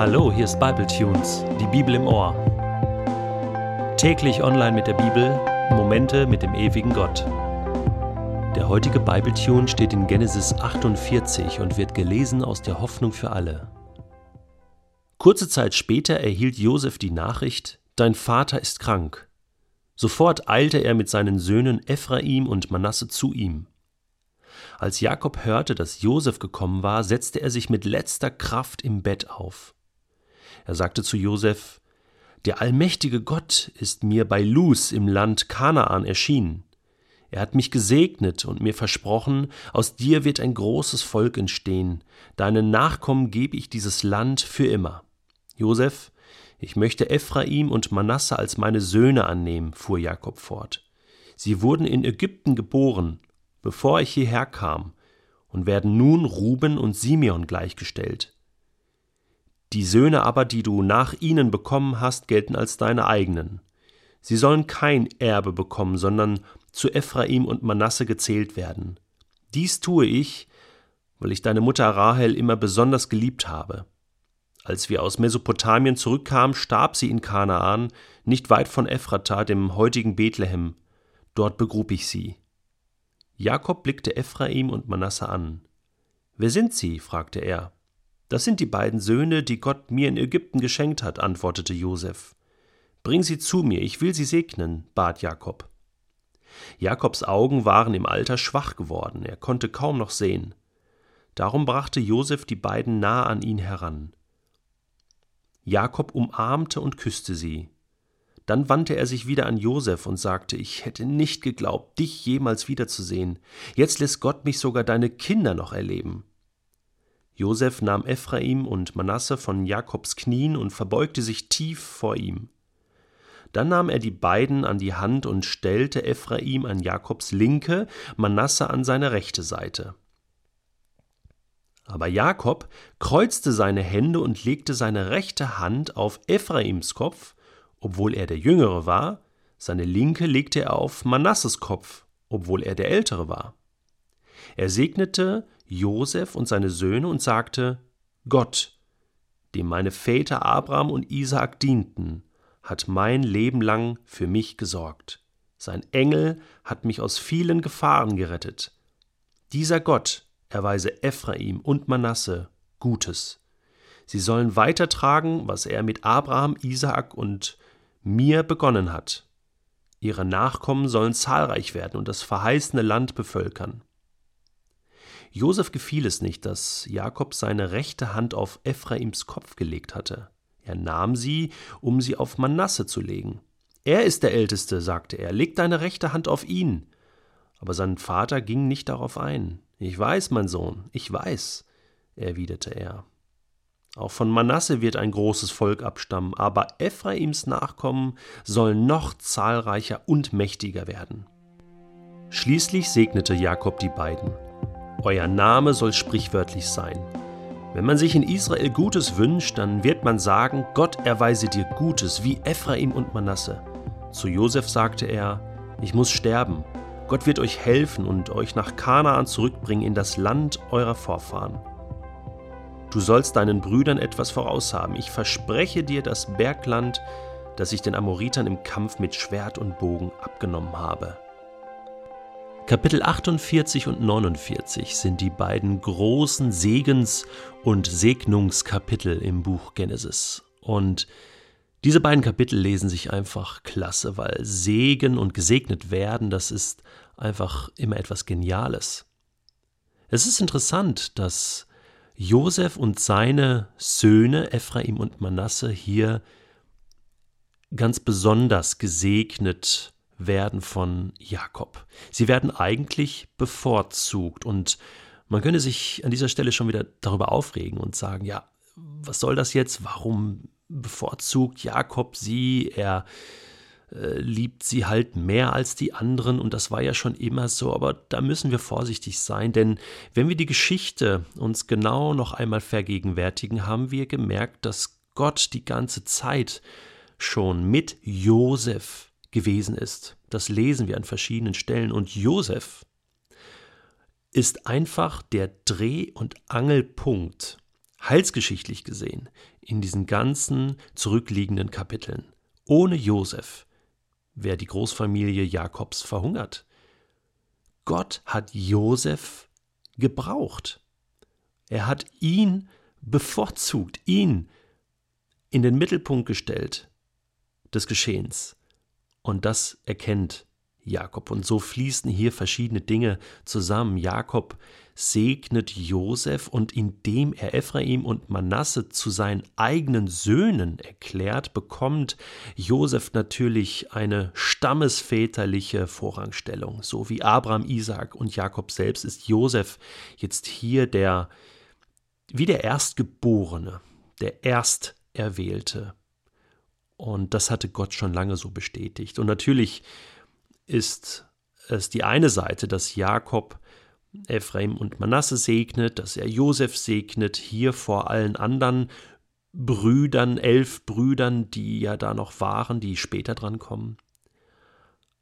Hallo, hier ist Bible Tunes, die Bibel im Ohr. Täglich online mit der Bibel, Momente mit dem ewigen Gott. Der heutige Bible Tune steht in Genesis 48 und wird gelesen aus der Hoffnung für alle. Kurze Zeit später erhielt Josef die Nachricht: Dein Vater ist krank. Sofort eilte er mit seinen Söhnen Ephraim und Manasse zu ihm. Als Jakob hörte, dass Josef gekommen war, setzte er sich mit letzter Kraft im Bett auf. Er sagte zu Josef: Der allmächtige Gott ist mir bei Luz im Land Kanaan erschienen. Er hat mich gesegnet und mir versprochen, aus dir wird ein großes Volk entstehen, deinen Nachkommen gebe ich dieses Land für immer. Josef, ich möchte Ephraim und Manasse als meine Söhne annehmen, fuhr Jakob fort. Sie wurden in Ägypten geboren, bevor ich hierher kam, und werden nun Ruben und Simeon gleichgestellt. Die Söhne aber, die du nach ihnen bekommen hast, gelten als deine eigenen. Sie sollen kein Erbe bekommen, sondern zu Ephraim und Manasse gezählt werden. Dies tue ich, weil ich deine Mutter Rahel immer besonders geliebt habe. Als wir aus Mesopotamien zurückkamen, starb sie in Kanaan, nicht weit von Ephrata, dem heutigen Bethlehem. Dort begrub ich sie. Jakob blickte Ephraim und Manasse an. Wer sind sie? fragte er. Das sind die beiden Söhne, die Gott mir in Ägypten geschenkt hat, antwortete Josef. Bring sie zu mir, ich will sie segnen, bat Jakob. Jakobs Augen waren im Alter schwach geworden, er konnte kaum noch sehen. Darum brachte Josef die beiden nah an ihn heran. Jakob umarmte und küsste sie. Dann wandte er sich wieder an Josef und sagte, ich hätte nicht geglaubt, dich jemals wiederzusehen. Jetzt lässt Gott mich sogar deine Kinder noch erleben. Josef nahm Ephraim und Manasse von Jakobs Knien und verbeugte sich tief vor ihm. Dann nahm er die beiden an die Hand und stellte Ephraim an Jakobs linke, Manasse an seine rechte Seite. Aber Jakob kreuzte seine Hände und legte seine rechte Hand auf Ephraims Kopf obwohl er der Jüngere war, seine linke legte er auf Manasses Kopf, obwohl er der Ältere war. Er segnete Josef und seine Söhne und sagte: Gott, dem meine Väter Abraham und Isaak dienten, hat mein Leben lang für mich gesorgt. Sein Engel hat mich aus vielen Gefahren gerettet. Dieser Gott erweise Ephraim und Manasse Gutes. Sie sollen weitertragen, was er mit Abraham, Isaak und mir begonnen hat. Ihre Nachkommen sollen zahlreich werden und das verheißene Land bevölkern. Josef gefiel es nicht, dass Jakob seine rechte Hand auf Ephraims Kopf gelegt hatte. Er nahm sie, um sie auf Manasse zu legen. Er ist der Älteste, sagte er, leg deine rechte Hand auf ihn. Aber sein Vater ging nicht darauf ein. Ich weiß, mein Sohn, ich weiß, erwiderte er. Auch von Manasse wird ein großes Volk abstammen, aber Ephraims Nachkommen sollen noch zahlreicher und mächtiger werden. Schließlich segnete Jakob die beiden. Euer Name soll sprichwörtlich sein. Wenn man sich in Israel Gutes wünscht, dann wird man sagen, Gott erweise dir Gutes wie Ephraim und Manasse. Zu Josef sagte er, ich muss sterben. Gott wird euch helfen und euch nach Kanaan zurückbringen in das Land eurer Vorfahren. Du sollst deinen Brüdern etwas voraushaben. Ich verspreche dir das Bergland, das ich den Amoritern im Kampf mit Schwert und Bogen abgenommen habe. Kapitel 48 und 49 sind die beiden großen Segens- und Segnungskapitel im Buch Genesis. Und diese beiden Kapitel lesen sich einfach klasse, weil Segen und gesegnet werden, das ist einfach immer etwas Geniales. Es ist interessant, dass Josef und seine Söhne Ephraim und Manasse hier ganz besonders gesegnet werden von Jakob. Sie werden eigentlich bevorzugt und man könnte sich an dieser Stelle schon wieder darüber aufregen und sagen, ja, was soll das jetzt? Warum bevorzugt Jakob sie? Er äh, liebt sie halt mehr als die anderen und das war ja schon immer so, aber da müssen wir vorsichtig sein, denn wenn wir die Geschichte uns genau noch einmal vergegenwärtigen, haben wir gemerkt, dass Gott die ganze Zeit schon mit Josef gewesen ist. Das lesen wir an verschiedenen Stellen und Josef ist einfach der Dreh- und Angelpunkt heilsgeschichtlich gesehen, in diesen ganzen zurückliegenden Kapiteln. Ohne Josef wäre die Großfamilie Jakobs verhungert. Gott hat Josef gebraucht. Er hat ihn bevorzugt, ihn in den Mittelpunkt gestellt des Geschehens. Und das erkennt Jakob. Und so fließen hier verschiedene Dinge zusammen. Jakob segnet Josef und indem er Ephraim und Manasse zu seinen eigenen Söhnen erklärt, bekommt Josef natürlich eine stammesväterliche Vorrangstellung. So wie Abraham, Isaac und Jakob selbst ist Josef jetzt hier der wie der Erstgeborene, der Ersterwählte. Und das hatte Gott schon lange so bestätigt. Und natürlich ist es die eine Seite, dass Jakob Ephraim und Manasse segnet, dass er Josef segnet, hier vor allen anderen Brüdern, elf Brüdern, die ja da noch waren, die später dran kommen.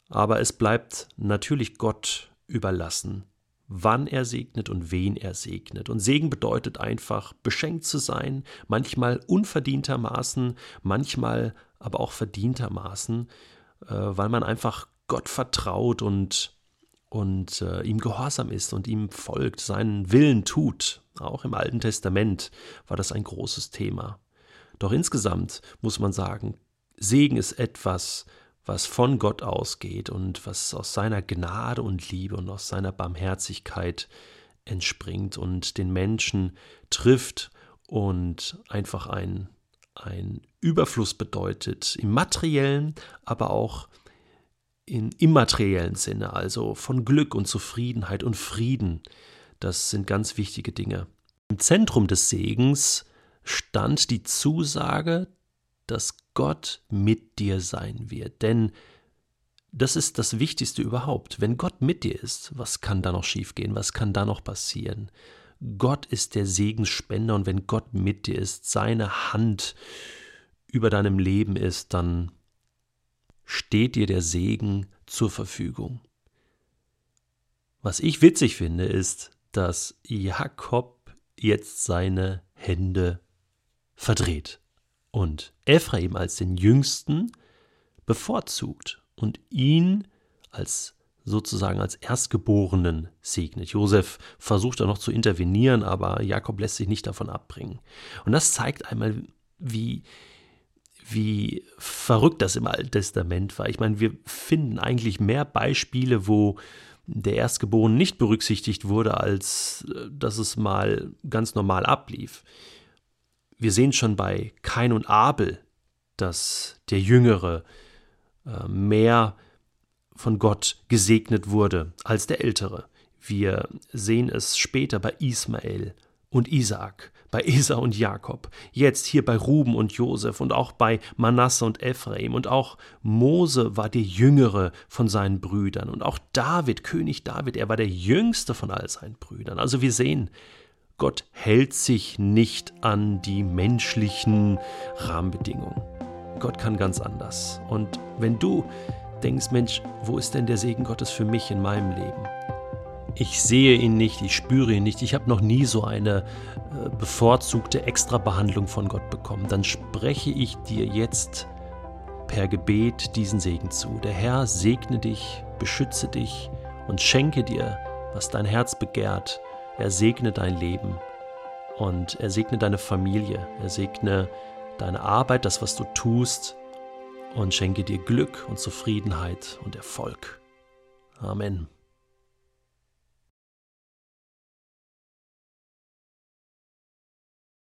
Aber es bleibt natürlich Gott überlassen, wann er segnet und wen er segnet. Und Segen bedeutet einfach, beschenkt zu sein, manchmal unverdientermaßen, manchmal aber auch verdientermaßen, äh, weil man einfach Gott vertraut und, und äh, ihm gehorsam ist und ihm folgt, seinen Willen tut. Auch im Alten Testament war das ein großes Thema. Doch insgesamt muss man sagen, Segen ist etwas, was von Gott ausgeht und was aus seiner Gnade und Liebe und aus seiner Barmherzigkeit entspringt und den Menschen trifft und einfach ein, ein Überfluss bedeutet, im materiellen, aber auch im immateriellen Sinne, also von Glück und Zufriedenheit und Frieden. Das sind ganz wichtige Dinge. Im Zentrum des Segens stand die Zusage, dass Gott mit dir sein wird. Denn das ist das Wichtigste überhaupt. Wenn Gott mit dir ist, was kann da noch schiefgehen? Was kann da noch passieren? Gott ist der Segensspender und wenn Gott mit dir ist, seine Hand über deinem Leben ist, dann steht dir der Segen zur Verfügung. Was ich witzig finde, ist, dass Jakob jetzt seine Hände verdreht und Ephraim als den Jüngsten bevorzugt und ihn als sozusagen als Erstgeborenen segnet. Josef versucht da noch zu intervenieren, aber Jakob lässt sich nicht davon abbringen. Und das zeigt einmal, wie, wie verrückt das im Alten Testament war. Ich meine, wir finden eigentlich mehr Beispiele, wo der Erstgeborene nicht berücksichtigt wurde, als äh, dass es mal ganz normal ablief. Wir sehen schon bei Kain und Abel, dass der Jüngere äh, mehr von Gott gesegnet wurde als der Ältere. Wir sehen es später bei Ismael und Isaak, bei Esau und Jakob, jetzt hier bei Ruben und Josef und auch bei Manasse und Ephraim und auch Mose war der jüngere von seinen Brüdern und auch David, König David, er war der jüngste von all seinen Brüdern. Also wir sehen, Gott hält sich nicht an die menschlichen Rahmenbedingungen. Gott kann ganz anders. Und wenn du denkst, Mensch, wo ist denn der Segen Gottes für mich in meinem Leben? ich sehe ihn nicht, ich spüre ihn nicht, ich habe noch nie so eine äh, bevorzugte Extrabehandlung von Gott bekommen, dann spreche ich dir jetzt per Gebet diesen Segen zu. Der Herr segne dich, beschütze dich und schenke dir, was dein Herz begehrt. Er segne dein Leben und er segne deine Familie, er segne deine Arbeit, das, was du tust und schenke dir Glück und Zufriedenheit und Erfolg. Amen.